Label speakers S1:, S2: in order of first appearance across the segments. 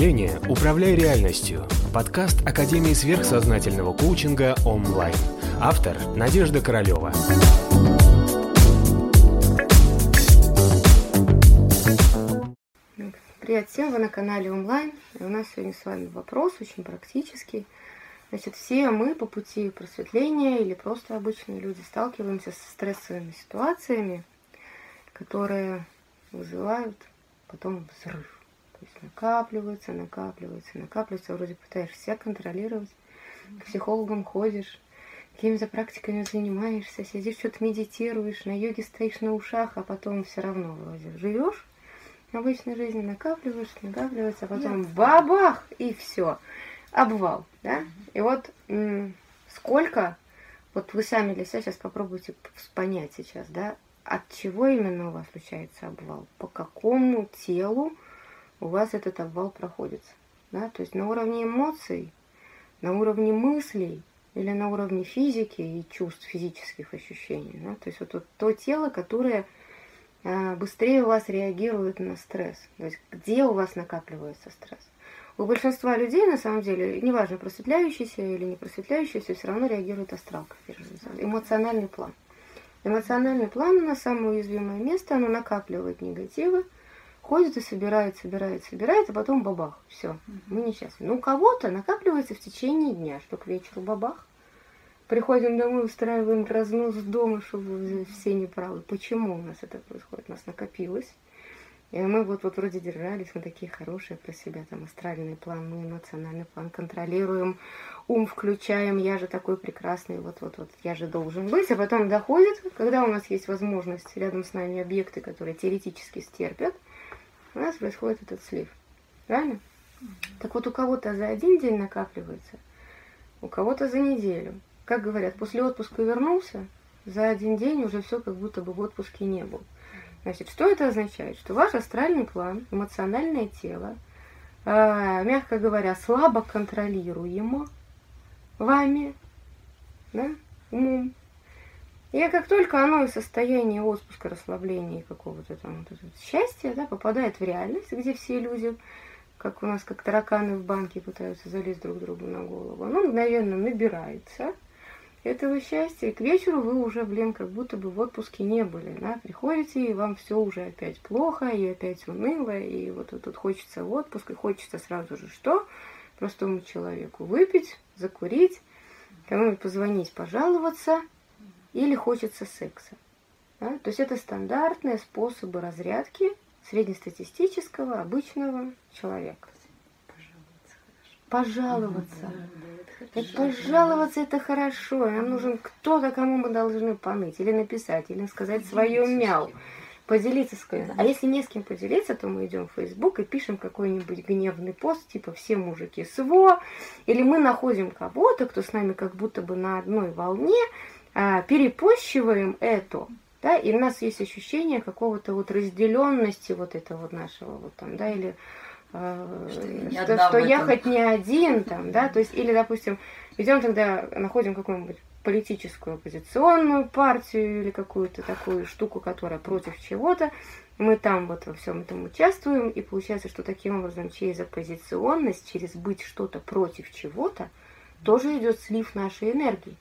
S1: мышления «Управляй реальностью» – подкаст Академии сверхсознательного коучинга онлайн. Автор – Надежда Королева.
S2: Привет всем, вы на канале онлайн. И у нас сегодня с вами вопрос очень практический. Значит, все мы по пути просветления или просто обычные люди сталкиваемся со стрессовыми ситуациями, которые вызывают потом взрыв. Накапливается, накапливается, накапливается, вроде пытаешься себя контролировать, к психологам ходишь, какими-то практиками занимаешься, сидишь, что-то медитируешь, на йоге стоишь на ушах, а потом все равно вроде живешь в обычной жизни, накапливаешь, накапливается, а потом бабах, и все, обвал, да? И вот сколько, вот вы сами для себя сейчас попробуйте понять сейчас, да, от чего именно у вас случается обвал, по какому телу у вас этот обвал проходится. Да? То есть на уровне эмоций, на уровне мыслей или на уровне физики и чувств, физических ощущений. Да? То есть вот, вот то тело, которое а, быстрее у вас реагирует на стресс. То есть где у вас накапливается стресс. У большинства людей, на самом деле, неважно, просветляющийся или не просветляющийся, все равно реагирует астрал, как эмоциональный план. Эмоциональный план у нас самое уязвимое место, оно накапливает негативы, ходит и собирает, собирает, собирает, а потом бабах. Все, мы несчастны. Ну, у кого-то накапливается в течение дня, что к вечеру бабах. Приходим домой, устраиваем разнос дома, чтобы все неправы. Почему у нас это происходит? У нас накопилось. И мы вот, вот вроде держались, мы такие хорошие про себя, там астральный план, мы эмоциональный план контролируем, ум включаем, я же такой прекрасный, вот-вот-вот, я же должен быть. А потом доходит, когда у нас есть возможность рядом с нами объекты, которые теоретически стерпят, у нас происходит этот слив. Правильно? Так вот, у кого-то за один день накапливается, у кого-то за неделю. Как говорят, после отпуска вернулся, за один день уже все как будто бы в отпуске не был. Значит, что это означает? Что ваш астральный план, эмоциональное тело, э, мягко говоря, слабо контролируемо вами, да, умом, и как только оно из состояния отпуска, расслабления и какого-то там вот счастья, да, попадает в реальность, где все люди, как у нас, как тараканы в банке пытаются залезть друг другу на голову, оно мгновенно набирается этого счастья, и к вечеру вы уже, блин, как будто бы в отпуске не были, да, приходите, и вам все уже опять плохо, и опять уныло, и вот тут хочется в отпуск, и хочется сразу же что? Простому человеку выпить, закурить, кому-нибудь позвонить, пожаловаться – или хочется секса. Да? То есть это стандартные способы разрядки среднестатистического обычного человека. Пожаловаться. Это пожаловаться это хорошо. Нам нужен кто-то, кому мы должны поныть, или написать, или сказать свое мяу. Поделиться с кем А если не с кем поделиться, то мы идем в Facebook и пишем какой-нибудь гневный пост, типа «все мужики СВО», или мы находим кого-то, кто с нами как будто бы на одной волне, а, перепощиваем это, да, и у нас есть ощущение какого-то вот разделенности вот этого вот нашего вот там, да, или э, что, что, что я хоть не один там, да, то есть, или, допустим, идем тогда, находим какую-нибудь политическую оппозиционную партию или какую-то такую штуку, которая против чего-то, мы там вот во всем этом участвуем, и получается, что таким образом через оппозиционность, через быть что-то против чего-то, тоже идет слив нашей энергии.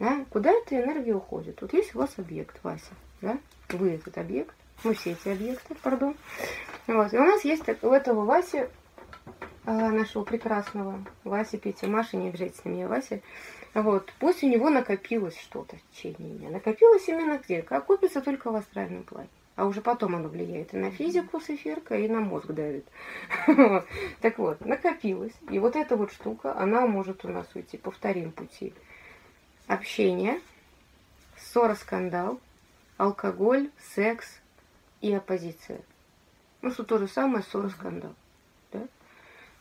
S2: Да? Куда эта энергия уходит? Вот есть у вас объект, Вася. Да? Вы этот объект. Мы все эти объекты, пардон. Вот. И у нас есть у этого Васи, а, нашего прекрасного Васи, Петя, Маша, не обижайтесь на меня, Вася. Вот. Пусть у него накопилось что-то в течение дня. Накопилось именно где? Как копится только в астральном плане. А уже потом оно влияет и на физику с эфиркой, и на мозг давит. Так вот, накопилось. И вот эта вот штука, она может у нас уйти по вторым пути общение, ссора, скандал, алкоголь, секс и оппозиция. Ну, что то же самое, ссора, скандал. Да?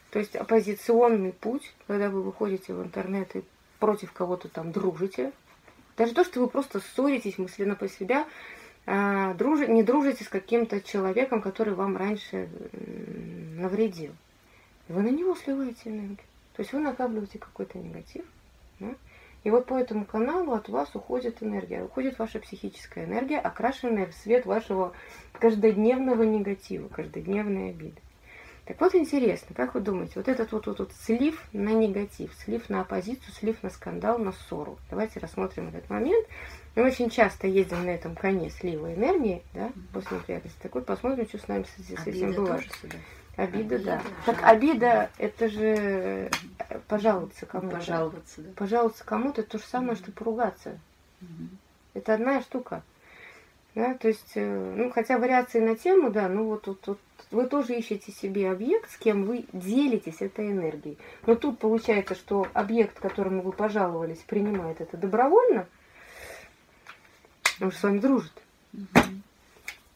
S2: То есть оппозиционный путь, когда вы выходите в интернет и против кого-то там дружите, даже то, что вы просто ссоритесь мысленно по себя, а, не дружите с каким-то человеком, который вам раньше навредил. Вы на него сливаете энергию. То есть вы накапливаете какой-то негатив. Да? И вот по этому каналу от вас уходит энергия, уходит ваша психическая энергия, окрашенная в свет вашего каждодневного негатива, каждодневной обиды. Так вот интересно, как вы думаете, вот этот вот, вот, вот слив на негатив, слив на оппозицию, слив на скандал, на ссору. Давайте рассмотрим этот момент. Мы очень часто ездим на этом коне слива энергии, да, после неприятности. Так вот, посмотрим, что с нами с, с этим бывает. Обида, обида, да. Так обида, это же пожаловаться кому-то.
S3: Пожаловаться, да.
S2: Пожаловаться кому-то, то же самое, что поругаться. Угу. Это одна штука. Да, то есть, э, ну, хотя вариации на тему, да, ну вот, вот, вот вы тоже ищете себе объект, с кем вы делитесь этой энергией. Но тут получается, что объект, которому вы пожаловались, принимает это добровольно, он же с вами дружит. Угу.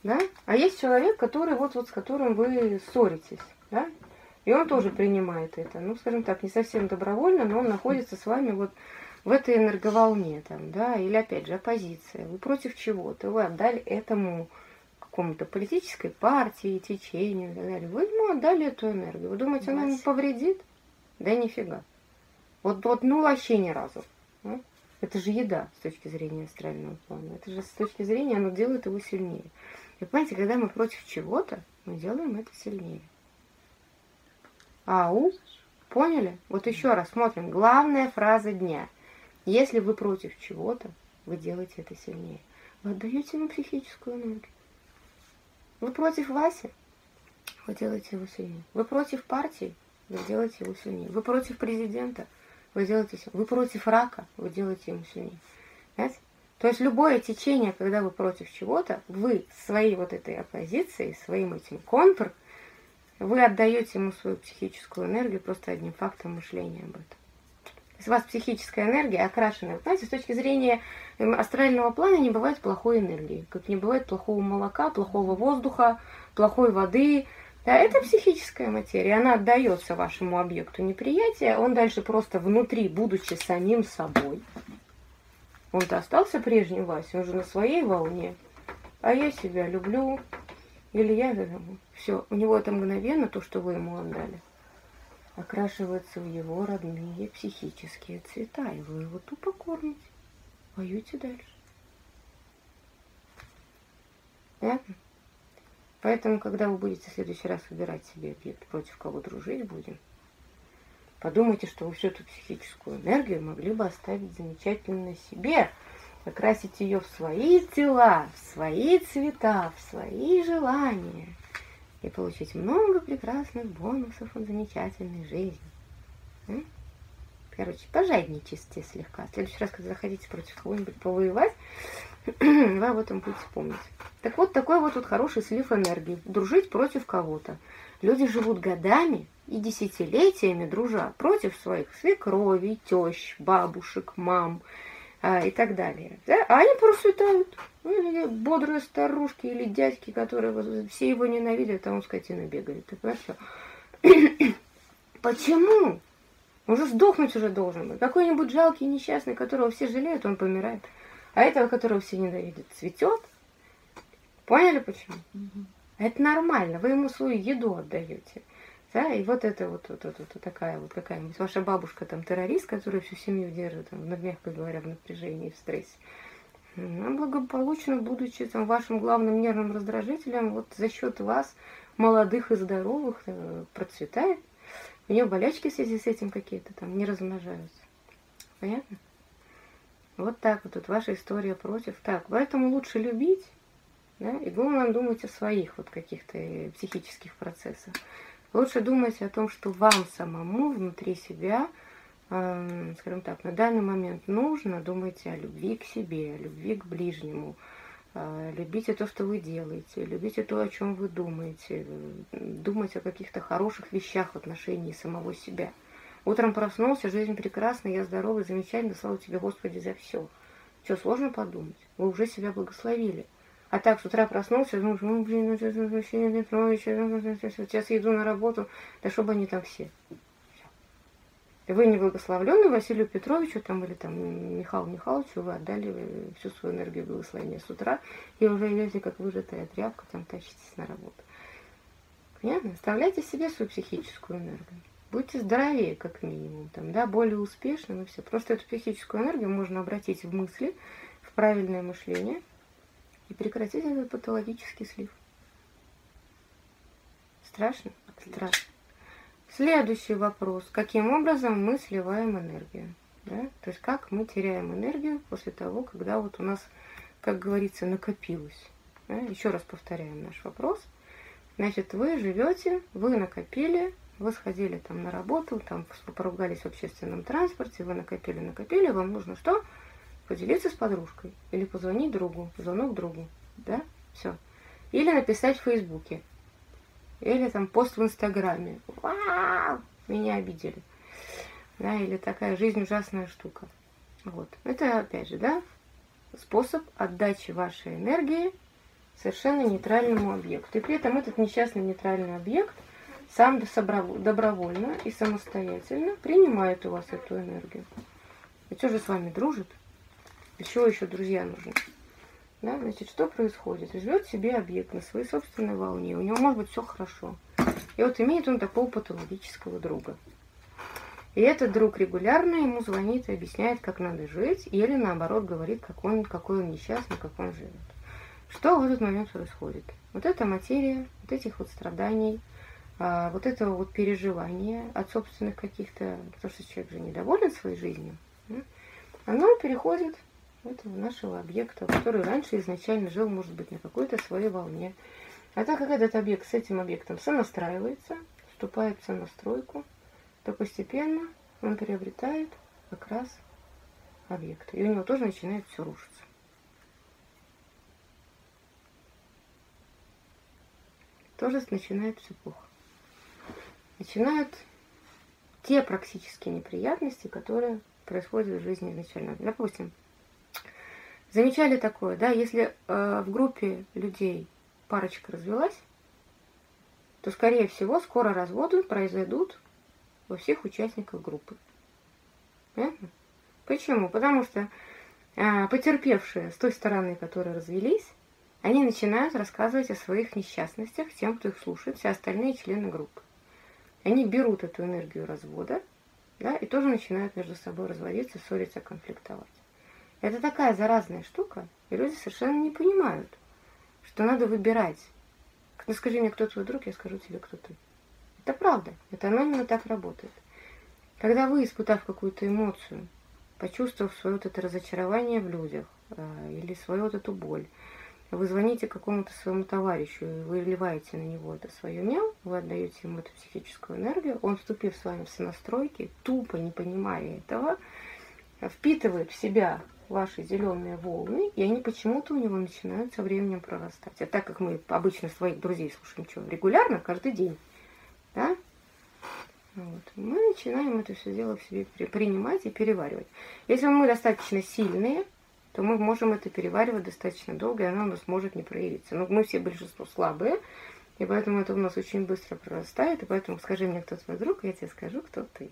S2: Да? А есть человек, который вот, вот с которым вы ссоритесь, да? И он тоже принимает это. Ну, скажем так, не совсем добровольно, но он находится с вами вот в этой энерговолне, там, да, или опять же оппозиция. Вы против чего-то, вы отдали этому какому-то политической партии, течению и так далее. Вы ему отдали эту энергию. Вы думаете, она ему повредит? Да нифига. Вот, вот ну вообще ни разу. А? Это же еда с точки зрения астрального плана. Это же с точки зрения, оно делает его сильнее. И понимаете, когда мы против чего-то, мы делаем это сильнее. Ау? Поняли? Вот еще раз смотрим. Главная фраза дня. Если вы против чего-то, вы делаете это сильнее. Вы отдаете ему психическую энергию. Вы против Васи? Вы делаете его сильнее. Вы против партии? Вы делаете его сильнее. Вы против президента? Вы делаете сильнее. Вы против рака? Вы делаете ему сильнее. Понимаете? То есть любое течение, когда вы против чего-то, вы своей вот этой оппозицией, своим этим контр, вы отдаете ему свою психическую энергию просто одним фактом мышления об этом. То есть у вас психическая энергия окрашенная. Знаете, с точки зрения эм, астрального плана не бывает плохой энергии, как не бывает плохого молока, плохого воздуха, плохой воды. Да, это психическая материя, она отдается вашему объекту неприятия, он дальше просто внутри, будучи самим собой, он-то остался прежним Вася, он же на своей волне. А я себя люблю. Или я... Все, у него это мгновенно, то, что вы ему отдали, окрашивается в его родные психические цвета. И вы его тупо кормите. Воюйте дальше. Понятно? Поэтому, когда вы будете в следующий раз выбирать себе объект, против кого дружить будем, Подумайте, что вы всю эту психическую энергию могли бы оставить замечательно себе, окрасить ее в свои тела, в свои цвета, в свои желания и получить много прекрасных бонусов от замечательной жизни. Короче, пожадничайте слегка. В следующий раз, когда захотите против кого-нибудь повоевать, вы об этом будете помнить. Так вот, такой вот, вот хороший слив энергии. Дружить против кого-то. Люди живут годами, и десятилетиями дружа против своих свекровей, тещ, бабушек, мам а, и так далее. Да? А они процветают. Ну, бодрые старушки или дядьки, которые все его ненавидят, а он скотина бегает. Ты понимаешь, Почему? Он же сдохнуть уже должен быть. Какой-нибудь жалкий несчастный, которого все жалеют, он помирает. А этого, которого все ненавидят, цветет. Поняли почему? Угу. Это нормально. Вы ему свою еду отдаете. Да, и вот это вот, вот, вот, вот такая вот какая-нибудь ваша бабушка там террорист, который всю семью держит, там, мягко говоря, в напряжении, в стрессе. Она благополучно, будучи там вашим главным нервным раздражителем, вот за счет вас, молодых и здоровых, э, процветает. У нее болячки в связи с этим какие-то там не размножаются. Понятно? Вот так вот, вот ваша история против. Так, поэтому лучше любить, да, и главное думать о своих вот каких-то э, психических процессах. Лучше думать о том, что вам самому внутри себя, э, скажем так, на данный момент нужно. Думайте о любви к себе, о любви к ближнему. Э, любите то, что вы делаете, любите то, о чем вы думаете. Думать о каких-то хороших вещах в отношении самого себя. Утром проснулся, жизнь прекрасна, я здоровый, замечательно, слава тебе, Господи, за все. Что, сложно подумать? Вы уже себя благословили. А так с утра проснулся, думаешь, ну, блин, ну, сейчас я иду на работу, да чтобы они там все. Вы не благословленный Василию Петровичу там, или там Михаилу Михайловичу, вы отдали всю свою энергию благословения с утра, и уже идете как выжатая тряпка, там тащитесь на работу. Понятно? Оставляйте себе свою психическую энергию. Будьте здоровее, как минимум, там, да, более успешным и все. Просто эту психическую энергию можно обратить в мысли, в правильное мышление – и прекратить этот патологический слив. Страшно? Страшно. Следующий вопрос. Каким образом мы сливаем энергию? Да? То есть как мы теряем энергию после того, когда вот у нас, как говорится, накопилось. Да? Еще раз повторяем наш вопрос. Значит, вы живете, вы накопили, вы сходили там на работу, там поругались в общественном транспорте, вы накопили, накопили, вам нужно что? Поделиться с подружкой или позвонить другу, звонок другу, да? Все. Или написать в Фейсбуке. Или там пост в Инстаграме. Вау! Меня обидели. Да, или такая жизнь ужасная штука. Вот. Это опять же, да, способ отдачи вашей энергии совершенно нейтральному объекту. И при этом этот несчастный нейтральный объект сам добровольно и самостоятельно принимает у вас эту энергию. И что же с вами дружит? Еще еще друзья нужны. Да, значит, что происходит? Живет себе объект на своей собственной волне. У него может быть все хорошо. И вот имеет он такого патологического друга. И этот друг регулярно ему звонит и объясняет, как надо жить, или наоборот говорит, как он, какой он несчастный, как он живет. Что в этот момент происходит? Вот эта материя, вот этих вот страданий, а, вот этого вот переживания от собственных каких-то, потому что человек же недоволен своей жизнью, оно переходит этого нашего объекта, который раньше изначально жил, может быть, на какой-то своей волне. А так как этот объект с этим объектом сонастраивается, вступает в сонастройку, то постепенно он приобретает как раз объект. И у него тоже начинает все рушиться. Тоже начинает все плохо. Начинают те практические неприятности, которые происходят в жизни изначально. Допустим, Замечали такое, да, если э, в группе людей парочка развелась, то, скорее всего, скоро разводы произойдут во всех участниках группы. Понятно? Почему? Потому что э, потерпевшие с той стороны, которые развелись, они начинают рассказывать о своих несчастностях тем, кто их слушает, все остальные члены группы. Они берут эту энергию развода, да, и тоже начинают между собой разводиться, ссориться, конфликтовать. Это такая заразная штука, и люди совершенно не понимают, что надо выбирать. Ну скажи мне, кто твой друг, я скажу тебе, кто ты. Это правда, это оно именно так работает. Когда вы, испытав какую-то эмоцию, почувствовав свое вот это разочарование в людях э, или свою вот эту боль, вы звоните какому-то своему товарищу и вы вливаете на него это свое мел, вы отдаете ему эту психическую энергию, он, вступив с вами в сонастройки, тупо не понимая этого, впитывает в себя ваши зеленые волны, и они почему-то у него начинают со временем прорастать. А так как мы обычно своих друзей слушаем что, регулярно, каждый день, да, вот, мы начинаем это все дело в себе принимать и переваривать. Если мы достаточно сильные, то мы можем это переваривать достаточно долго, и оно у нас может не проявиться. Но мы все большинство слабые, и поэтому это у нас очень быстро прорастает, и поэтому скажи мне, кто твой друг, я тебе скажу, кто ты.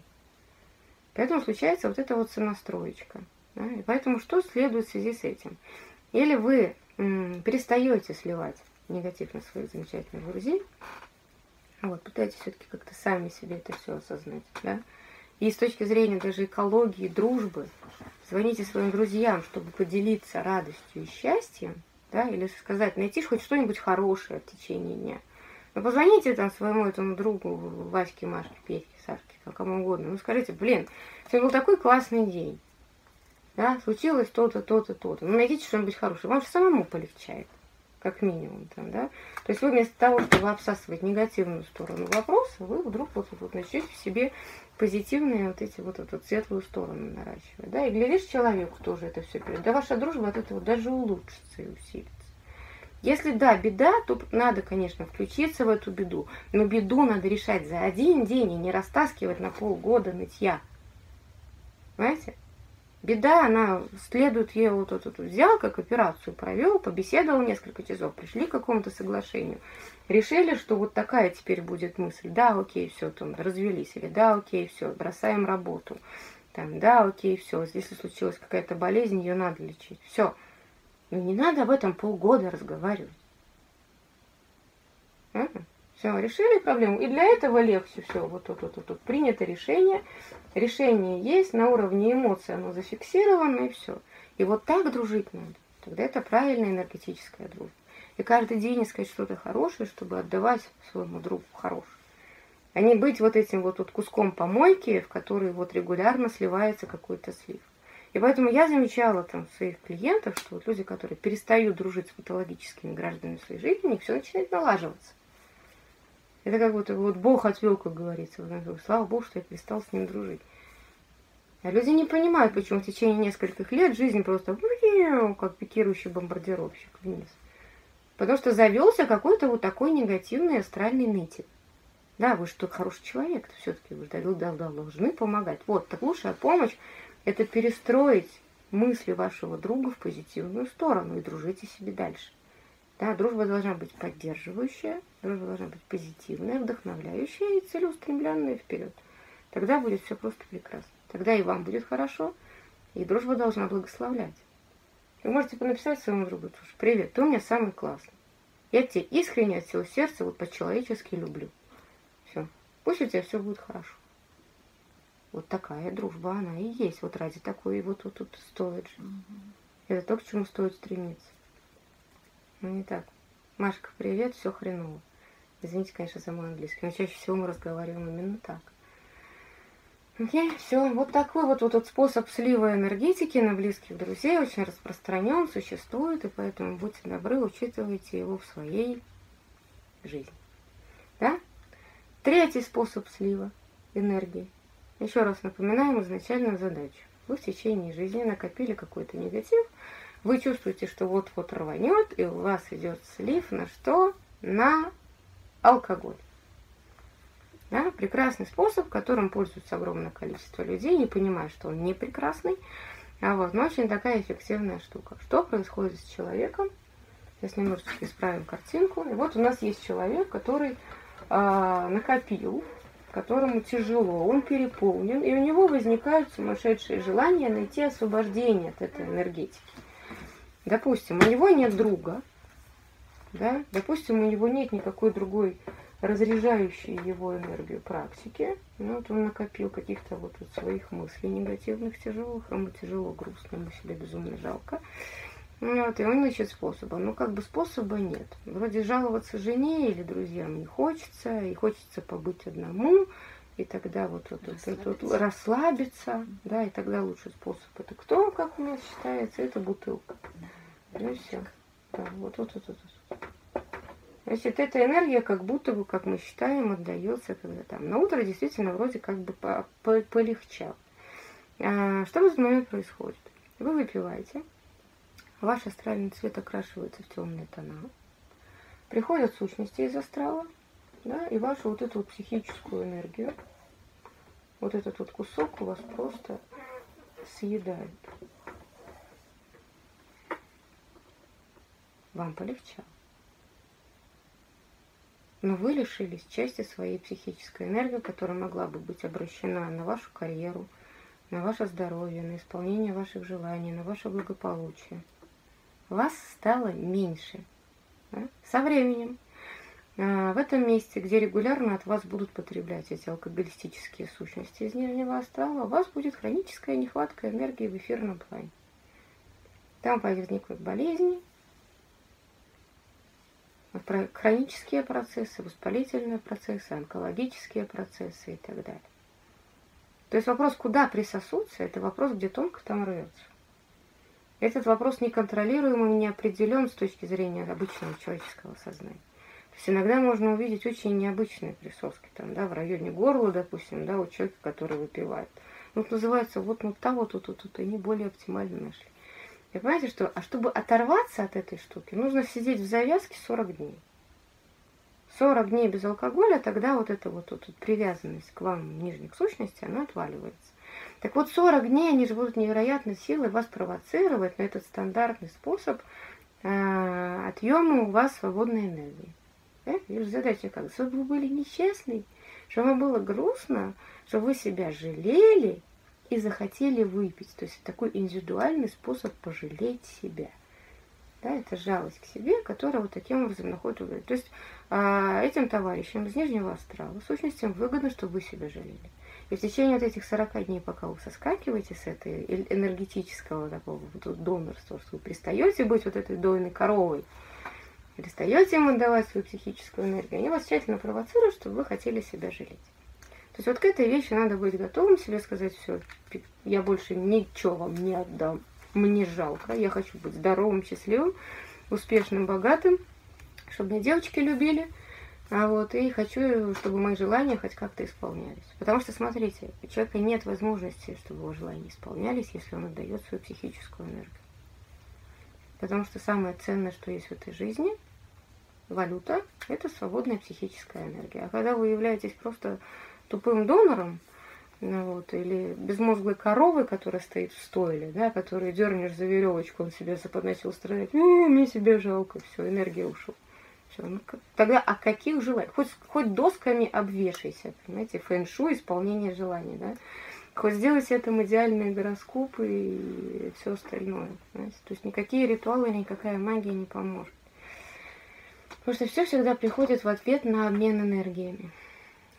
S2: Поэтому случается вот эта вот сонастроечка. Да? И поэтому что следует в связи с этим? Или вы м, перестаете сливать негатив на своих замечательных друзей, вот, пытаетесь все-таки как-то сами себе это все осознать, да? И с точки зрения даже экологии, дружбы, звоните своим друзьям, чтобы поделиться радостью и счастьем, да, или сказать, найти хоть что-нибудь хорошее в течение дня. Ну, позвоните там своему этому другу, Ваське, Машке, Петьке, Сашке, кому угодно. Ну, скажите, блин, сегодня был такой классный день да, случилось то-то, то-то, то-то. Ну, найдите что-нибудь хорошее. Вам же самому полегчает, как минимум, там, да. То есть вы вместо того, чтобы обсасывать негативную сторону вопроса, вы вдруг вот, вот начнете в себе позитивные вот эти вот эту светлую сторону наращивать, да, и глядишь, человеку тоже это все перед. Да ваша дружба от этого даже улучшится и усилится. Если да, беда, то надо, конечно, включиться в эту беду. Но беду надо решать за один день и не растаскивать на полгода нытья. Понимаете? Беда, она следует ей вот эту взял, как операцию провел, побеседовал несколько часов, пришли к какому-то соглашению. Решили, что вот такая теперь будет мысль. Да, окей, все, там, развелись. Или да, окей, все, бросаем работу. Там, да, окей, все, если случилась какая-то болезнь, ее надо лечить. Все. Не надо об этом полгода разговаривать. А? Все, решили проблему. И для этого легче все. Вот тут, вот, вот, вот. Принято решение. Решение есть, на уровне эмоций оно зафиксировано, и все. И вот так дружить надо. Тогда это правильная энергетическая дружба. и каждый день искать что-то хорошее, чтобы отдавать своему другу хорошее. А не быть вот этим вот, вот куском помойки, в который вот регулярно сливается какой-то слив. И поэтому я замечала там своих клиентов, что вот люди, которые перестают дружить с патологическими гражданами своей жизни, у них все начинает налаживаться. Это как будто вот Бог отвел, как говорится. Слава Богу, что я перестал с ним дружить. А люди не понимают, почему в течение нескольких лет жизнь просто как пикирующий бомбардировщик вниз. Потому что завелся какой-то вот такой негативный астральный нытик. Да, вы что, хороший человек, все-таки вы же должны помогать. Вот, так лучшая помощь – это перестроить мысли вашего друга в позитивную сторону и дружите себе дальше. Да, дружба должна быть поддерживающая, дружба должна быть позитивная, вдохновляющая и целеустремленная вперед. Тогда будет все просто прекрасно. Тогда и вам будет хорошо, и дружба должна благословлять. Вы можете написать своему другу, слушай, привет, ты у меня самый классный. Я тебя искренне от всего сердца, вот по-человечески люблю. Все. Пусть у тебя все будет хорошо. Вот такая дружба, она и есть. Вот ради такой вот тут вот, вот стоит же. Угу. Это то, к чему стоит стремиться. Ну не так. Машка, привет, все хреново. Извините, конечно, за мой английский, но чаще всего мы разговариваем именно так. Окей, все. Вот такой вот, вот, вот способ слива энергетики на близких друзей очень распространен, существует, и поэтому будьте добры, учитывайте его в своей жизни. Да? Третий способ слива энергии. Еще раз напоминаем изначальную задачу. Вы в течение жизни накопили какой-то негатив, вы чувствуете, что вот-вот рванет, и у вас идет слив на что? На алкоголь. Да, прекрасный способ, которым пользуется огромное количество людей, не понимая, что он не прекрасный, а вот, но очень такая эффективная штука. Что происходит с человеком? Сейчас немножечко исправим картинку. И вот у нас есть человек, который э, накопил, которому тяжело, он переполнен, и у него возникают сумасшедшие желания найти освобождение от этой энергетики. Допустим, у него нет друга, да, допустим, у него нет никакой другой разряжающей его энергию практики. Ну, вот он накопил каких-то вот, своих мыслей негативных, тяжелых, ему тяжело, грустно, ему себя безумно жалко. Ну, вот, и он ищет способа. Но как бы способа нет. Вроде жаловаться жене или друзьям не хочется, и хочется побыть одному, и тогда вот, вот, расслабиться. вот, вот расслабиться, да, и тогда лучший способ это кто, как у нас считается, это бутылка. Да. Ну и все. Да, вот, вот, вот, вот. вот. Значит, эта энергия как будто бы, как мы считаем, отдается когда там. На утро действительно вроде как бы по -по полегчало. А, что в этот момент происходит? Вы выпиваете, ваш астральный цвет окрашивается в темные тона, приходят сущности из астрала, да, и вашу вот эту вот психическую энергию, вот этот вот кусок у вас просто съедают. Вам полегчало но вы лишились части своей психической энергии, которая могла бы быть обращена на вашу карьеру, на ваше здоровье, на исполнение ваших желаний, на ваше благополучие. Вас стало меньше. Со временем. А, в этом месте, где регулярно от вас будут потреблять эти алкоголистические сущности из нижнего астрала, у вас будет хроническая нехватка энергии в эфирном плане. Там возникнут болезни, хронические процессы, воспалительные процессы, онкологические процессы и так далее. То есть вопрос, куда присосутся, это вопрос, где тонко там рвется. Этот вопрос неконтролируемый и не с точки зрения обычного человеческого сознания. То есть иногда можно увидеть очень необычные присоски, там, да, в районе горла, допустим, да, у человека, который выпивает. Вот называется, вот ну того, тут, тут, тут, они более оптимально нашли. И понимаете, что, а чтобы оторваться от этой штуки, нужно сидеть в завязке 40 дней. 40 дней без алкоголя, тогда вот эта вот, вот, вот привязанность к вам нижних сущностей, она отваливается. Так вот, 40 дней они же будут невероятной силой вас провоцировать на этот стандартный способ э, отъема у вас свободной энергии. Да? И задача как? Чтобы вы были несчастны, чтобы вам было грустно, чтобы вы себя жалели, и захотели выпить. То есть такой индивидуальный способ пожалеть себя. Да, это жалость к себе, которая вот таким образом находит выгоду. То есть а, этим товарищам из Нижнего Острова, сущностям выгодно, чтобы вы себя жалели. И в течение вот этих 40 дней, пока вы соскакиваете с этой энергетического такого вот донорства, что вы перестаете быть вот этой дойной коровой, перестаете им отдавать свою психическую энергию, они вас тщательно провоцируют, чтобы вы хотели себя жалеть. То есть вот к этой вещи надо быть готовым себе сказать, все, я больше ничего вам не отдам, мне жалко, я хочу быть здоровым, счастливым, успешным, богатым, чтобы меня девочки любили, а вот, и хочу, чтобы мои желания хоть как-то исполнялись. Потому что, смотрите, у человека нет возможности, чтобы его желания исполнялись, если он отдает свою психическую энергию. Потому что самое ценное, что есть в этой жизни, валюта, это свободная психическая энергия. А когда вы являетесь просто тупым донором, ну, вот, или безмозглой коровой, которая стоит в стойле, да, которую дернешь за веревочку, он себе начал страдать, ну, мне себе жалко, все, энергия ушла. Все, ну, тогда о каких желаниях? Хоть, хоть досками обвешайся, понимаете, фэн-шу, исполнение желаний, да? Хоть сделайте этому идеальные гороскопы и все остальное. Понимаете? То есть никакие ритуалы, никакая магия не поможет. Потому что все всегда приходит в ответ на обмен энергиями.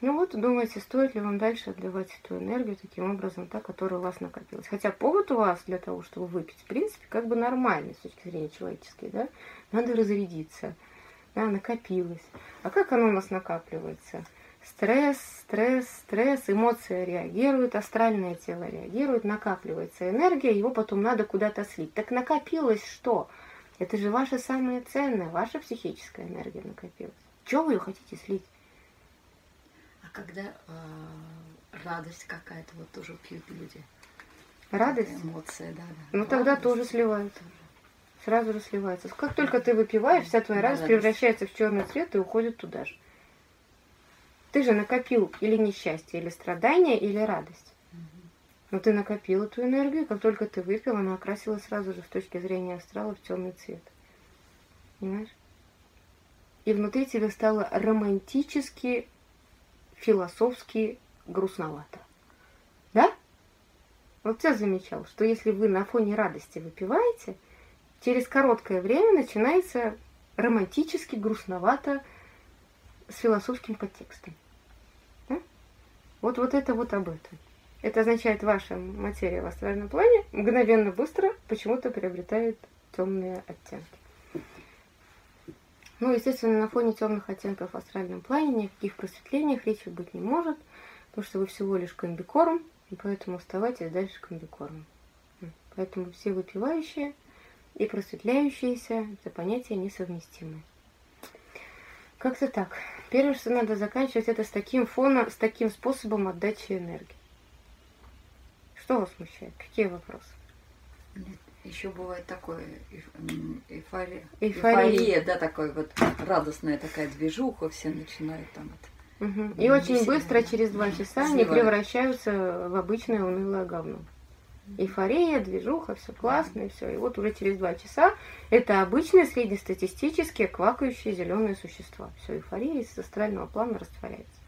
S2: Ну вот, думаете, стоит ли вам дальше отдавать эту энергию таким образом, та, которая у вас накопилась. Хотя повод у вас для того, чтобы выпить, в принципе, как бы нормальный с точки зрения человеческой, да? Надо разрядиться, да, накопилось. А как оно у нас накапливается? Стресс, стресс, стресс, эмоции реагируют, астральное тело реагирует, накапливается энергия, его потом надо куда-то слить. Так накопилось что? Это же ваша самая ценная, ваша психическая энергия накопилась. Чего вы ее хотите слить?
S3: когда э, радость какая-то вот тоже пьют люди.
S2: Радость?
S3: Эмоции, да, да.
S2: Ну радость. тогда тоже сливается. Сразу же сливается. Как только ты выпиваешь, вся твоя радость, превращается в черный цвет и уходит туда же. Ты же накопил или несчастье, или страдание, или радость. Но ты накопил эту энергию, как только ты выпил, она окрасилась сразу же с точки зрения астрала в темный цвет. Понимаешь? И внутри тебе стало романтически философски грустновато. Да? Вот я замечал, что если вы на фоне радости выпиваете, через короткое время начинается романтически грустновато с философским подтекстом. Да? Вот, вот это вот об этом. Это означает, ваша материя в астральном плане мгновенно быстро почему-то приобретает темные оттенки. Ну, естественно, на фоне темных оттенков в астральном плане никаких просветлениях речи быть не может, потому что вы всего лишь комбикорм, и поэтому оставайтесь дальше комбикормом. Поэтому все выпивающие и просветляющиеся – это понятия несовместимые. Как-то так. Первое, что надо заканчивать, это с таким фоном, с таким способом отдачи энергии. Что вас смущает? Какие вопросы?
S3: Еще бывает такое эйфория. эйфория. Эйфория, да, такой вот радостная такая движуха, все начинают там
S2: это. Угу. И очень быстро, через два часа, они превращаются в обычное унылое говно. Эйфория, движуха, все классно, и все. И вот уже через два часа это обычные среднестатистические квакающие зеленые существа. Все, эйфория из астрального плана растворяется.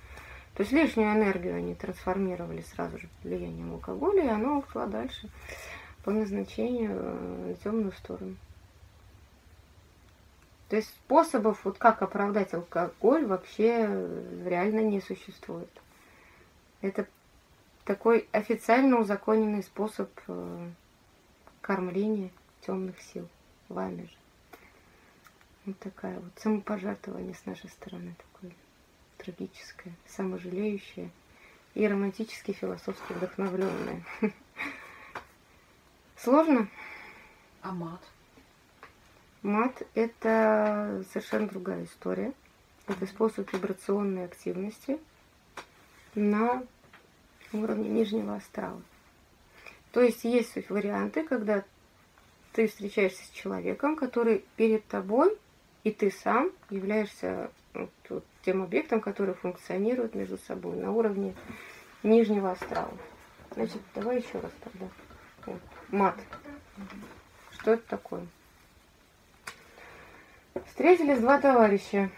S2: То есть лишнюю энергию они трансформировали сразу же под влиянием алкоголя, и оно ушла дальше по назначению на э, темную сторону. То есть способов, вот как оправдать алкоголь, вообще реально не существует. Это такой официально узаконенный способ э, кормления темных сил вами же. Вот такая вот самопожертвование с нашей стороны такое трагическое, саможалеющее и романтически философски вдохновленное. Сложно?
S3: А мат?
S2: Мат – это совершенно другая история. Это способ вибрационной активности на уровне нижнего астрала. То есть есть варианты, когда ты встречаешься с человеком, который перед тобой, и ты сам являешься вот, тем объектом, который функционирует между собой на уровне нижнего астрала. Значит, давай еще раз тогда. Вот мат. Что это такое? Встретились два товарища.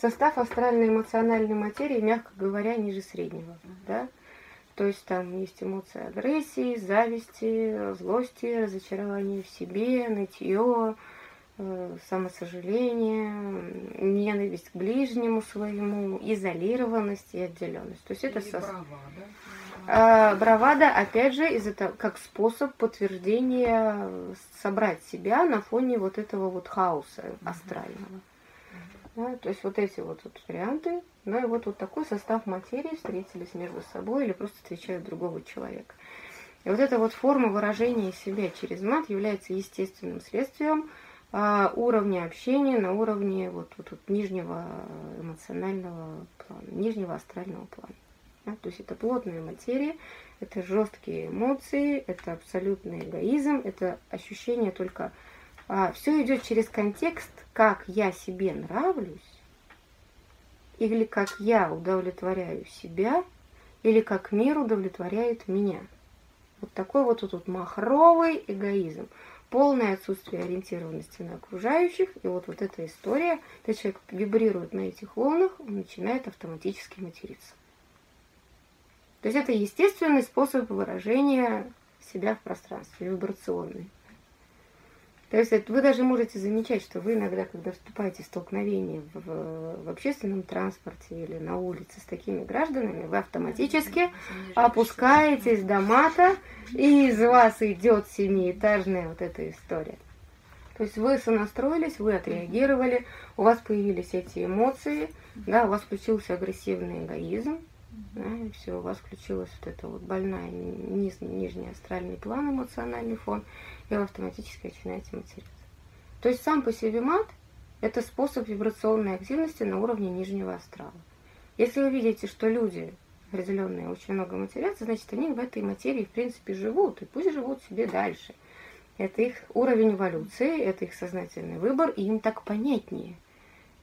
S2: Состав астральной эмоциональной материи, мягко говоря, ниже среднего. Да? То есть там есть эмоции агрессии, зависти, злости, разочарования в себе, нытье, э, самосожаление, ненависть к ближнему своему, изолированность и отделенность. То есть это
S3: со... права, да?
S2: А, бравада, опять же, из этого как способ подтверждения собрать себя на фоне вот этого вот хаоса астрального. Да, то есть вот эти вот, вот варианты, ну и вот, вот такой состав материи встретились между собой или просто встречают другого человека. И вот эта вот форма выражения себя через мат является естественным следствием а, уровня общения на уровне вот, вот, вот нижнего эмоционального плана, нижнего астрального плана. Да? То есть это плотная материя, это жесткие эмоции, это абсолютный эгоизм, это ощущение только... А, все идет через контекст, как я себе нравлюсь, или как я удовлетворяю себя, или как мир удовлетворяет меня. Вот такой вот тут махровый эгоизм. Полное отсутствие ориентированности на окружающих. И вот, вот эта история, когда человек вибрирует на этих волнах, он начинает автоматически материться. То есть это естественный способ выражения себя в пространстве, вибрационный. То есть вы даже можете замечать, что вы иногда, когда вступаете в столкновение в, в общественном транспорте или на улице с такими гражданами, вы автоматически опускаетесь до мата, и из вас идет семиэтажная вот эта история. То есть вы сонастроились, вы отреагировали, у вас появились эти эмоции, да, у вас включился агрессивный эгоизм, да, и все, у вас включилась вот эта вот больная низ, нижний астральный план, эмоциональный фон, и вы автоматически начинаете материться. То есть сам по себе мат – это способ вибрационной активности на уровне нижнего астрала. Если вы видите, что люди определенные очень много матерятся, значит, они в этой материи, в принципе, живут, и пусть живут себе дальше. Это их уровень эволюции, это их сознательный выбор, и им так понятнее –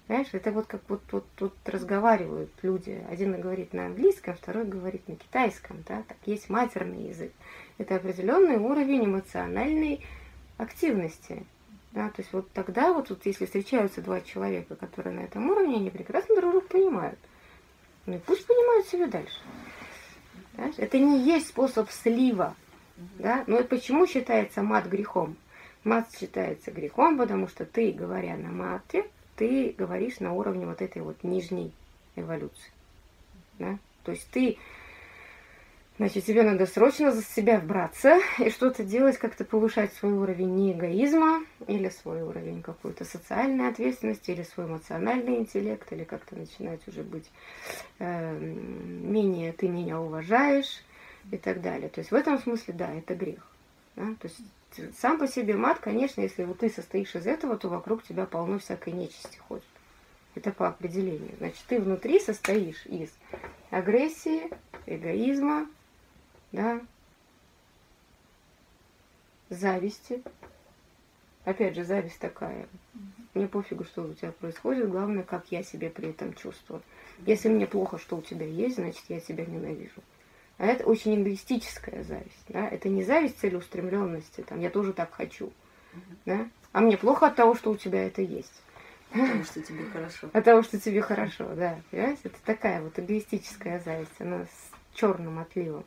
S2: Знаешь, это вот как вот тут, тут разговаривают люди. Один говорит на английском, второй говорит на китайском. Да? Так есть матерный язык. Это определенный уровень эмоциональной активности. Да? То есть вот тогда, вот, вот если встречаются два человека, которые на этом уровне, они прекрасно друг друга понимают. Ну и пусть понимают себя дальше. Знаешь? Это не есть способ слива. Да? Но почему считается мат грехом? Мат считается грехом, потому что ты, говоря на мате, ты говоришь на уровне вот этой вот нижней эволюции. Да? То есть ты, значит, тебе надо срочно за себя браться и что-то делать, как-то повышать свой уровень не эгоизма, или свой уровень какой-то социальной ответственности, или свой эмоциональный интеллект, или как-то начинать уже быть э, менее ты меня уважаешь и так далее. То есть в этом смысле, да, это грех. Да? То есть сам по себе мат, конечно, если вот ты состоишь из этого, то вокруг тебя полно всякой нечисти ходит. Это по определению. Значит, ты внутри состоишь из агрессии, эгоизма, да, зависти. Опять же, зависть такая. Мне пофигу, что у тебя происходит, главное, как я себя при этом чувствую. Если мне плохо, что у тебя есть, значит, я тебя ненавижу. А это очень эгоистическая зависть. Да? Это не зависть целеустремленности, там, я тоже так хочу. Да? А мне плохо от того, что у тебя это есть.
S3: Потому что тебе хорошо.
S2: От того, что тебе хорошо, да. Понимаете? Это такая вот эгоистическая зависть, она с черным отливом.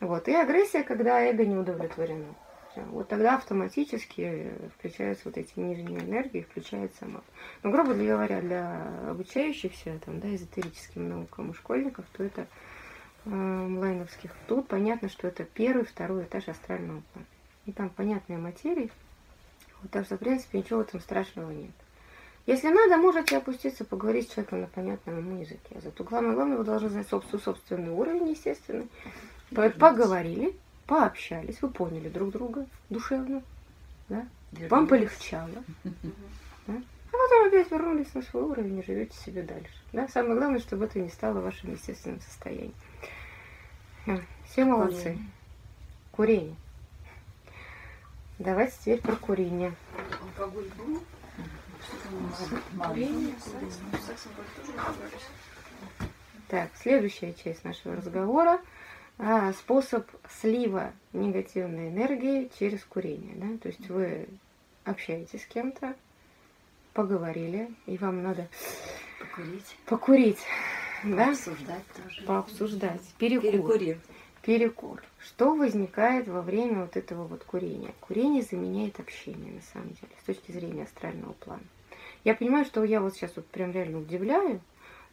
S2: Вот. И агрессия, когда эго не удовлетворено. Вот тогда автоматически включаются вот эти нижние энергии, включается мат. Но, грубо говоря, для обучающихся там, да, эзотерическим наукам и школьников, то это онлайновских, тут понятно, что это первый, второй этаж астрального плана. И там понятная материя. Вот, так что, в принципе, ничего этом страшного нет. Если надо, можете опуститься, поговорить с человеком на понятном ему языке. Зато главное, главное, вы должны знать собственный, собственный уровень, естественно. Поговорили, пообщались, вы поняли друг друга душевно. Да? Вам полегчало. Да? Потом опять вернулись на свой уровень и живете себе дальше. Да? Самое главное, чтобы это не стало вашим естественным состоянием. Все молодцы. Курение. Давайте теперь про курение. Алкоголь был? Курение, Так, следующая часть нашего разговора. А, способ слива негативной энергии через курение. Да? То есть вы общаетесь с кем-то, поговорили, и вам надо
S3: покурить.
S2: покурить
S3: да? Пообсуждать тоже.
S2: Пообсуждать. Перекур.
S3: Перекурив.
S2: Перекур. Что возникает во время вот этого вот курения? Курение заменяет общение, на самом деле, с точки зрения астрального плана. Я понимаю, что я вот сейчас вот прям реально удивляю,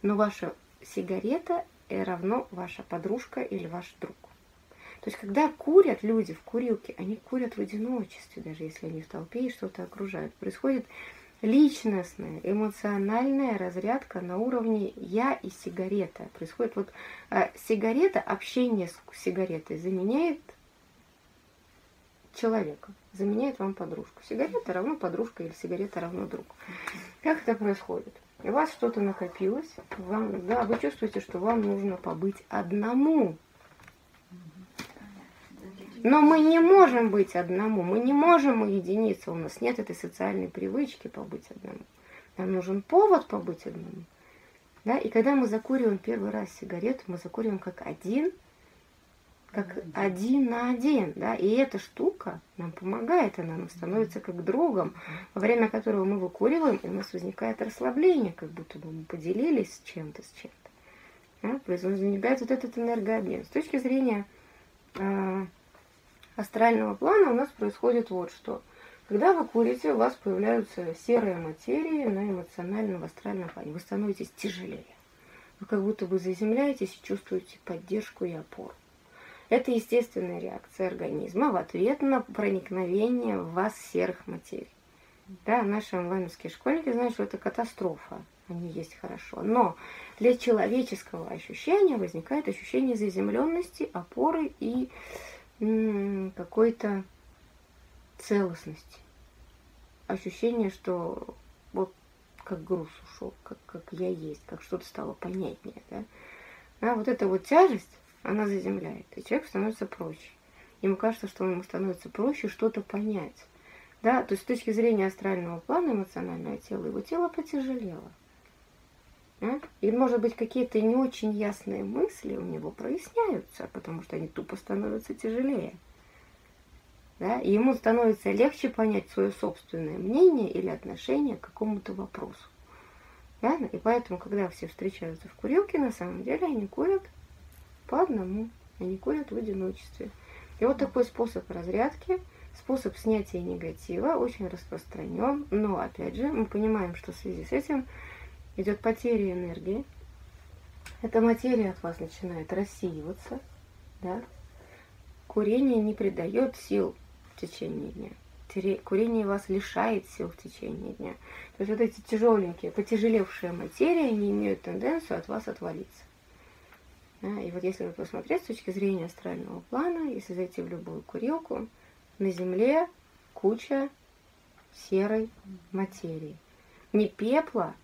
S2: но ваша сигарета – равно ваша подружка или ваш друг. То есть, когда курят люди в курилке, они курят в одиночестве, даже если они в толпе и что-то окружают. Происходит личностная, эмоциональная разрядка на уровне я и сигарета. Происходит вот э, сигарета, общение с сигаретой заменяет человека, заменяет вам подружку. Сигарета равно подружка или сигарета равно друг. Как это происходит? У вас что-то накопилось, вам, да, вы чувствуете, что вам нужно побыть одному. Но мы не можем быть одному, мы не можем уединиться, у нас нет этой социальной привычки побыть одному. Нам нужен повод побыть одному. Да? И когда мы закуриваем первый раз сигарету, мы закуриваем как один, как один на один. Да? И эта штука нам помогает, она нам становится как другом, во время которого мы выкуриваем, и у нас возникает расслабление, как будто бы мы поделились с чем-то, с чем-то. Да? Возникает вот этот энергообмен. С точки зрения э, астрального плана у нас происходит вот что. Когда вы курите, у вас появляются серые материи на эмоциональном астральном плане. Вы становитесь тяжелее. Вы как будто бы заземляетесь и чувствуете поддержку и опору. Это естественная реакция организма в ответ на проникновение в вас серых материй. Да, наши онлайновские школьники знают, что это катастрофа, они есть хорошо. Но для человеческого ощущения возникает ощущение заземленности, опоры и какой-то целостности. Ощущение, что вот как груз ушел, как, как я есть, как что-то стало понятнее. Да? А вот эта вот тяжесть, она заземляет, и человек становится проще. Ему кажется, что ему становится проще что-то понять. Да, то есть с точки зрения астрального плана эмоционального тела, его тело потяжелело. И, может быть, какие-то не очень ясные мысли у него проясняются, потому что они тупо становятся тяжелее. Да? И ему становится легче понять свое собственное мнение или отношение к какому-то вопросу. Да? И поэтому, когда все встречаются в курилке, на самом деле они курят по одному, они курят в одиночестве. И вот такой способ разрядки, способ снятия негатива очень распространен, но, опять же, мы понимаем, что в связи с этим идет потеря энергии. Эта материя от вас начинает рассеиваться. Да? Курение не придает сил в течение дня. Курение вас лишает сил в течение дня. То есть вот эти тяжеленькие, потяжелевшие материи, они имеют тенденцию от вас отвалиться. Да? И вот если вы посмотреть с точки зрения астрального плана, если зайти в любую курилку, на Земле куча серой материи. Не пепла,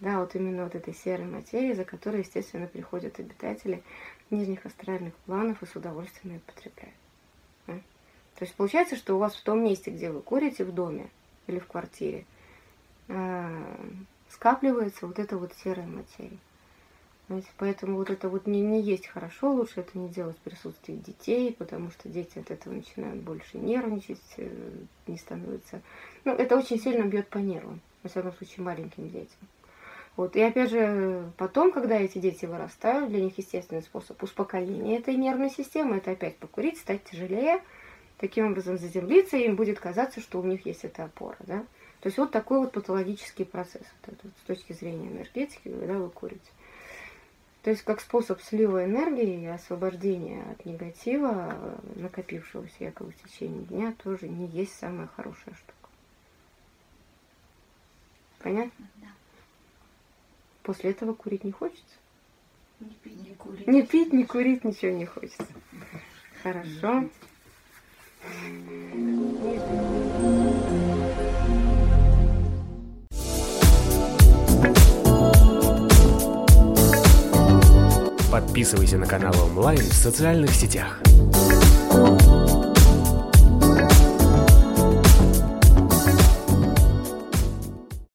S2: да, вот именно вот этой серой материи, за которой, естественно, приходят обитатели нижних астральных планов и с удовольствием ее потребляют. Да? То есть получается, что у вас в том месте, где вы курите, в доме или в квартире, э, скапливается вот эта вот серая материя. Знаете, поэтому вот это вот не, не есть хорошо, лучше это не делать в присутствии детей, потому что дети от этого начинают больше нервничать, э, не становятся... Ну, это очень сильно бьет по нервам, во всяком случае, маленьким детям. Вот. И опять же, потом, когда эти дети вырастают, для них естественный способ успокоения этой нервной системы, это опять покурить, стать тяжелее, таким образом заземлиться, и им будет казаться, что у них есть эта опора. Да? То есть вот такой вот патологический процесс вот этот, с точки зрения энергетики, когда вы курите. То есть как способ слива энергии и освобождения от негатива, накопившегося якобы в течение дня, тоже не есть самая хорошая штука. Понятно? Да. После этого курить не хочется?
S3: Не пить, не курить.
S2: Не пить, не курить, ничего не хочется. Хорошо.
S1: Подписывайся на канал онлайн в социальных сетях.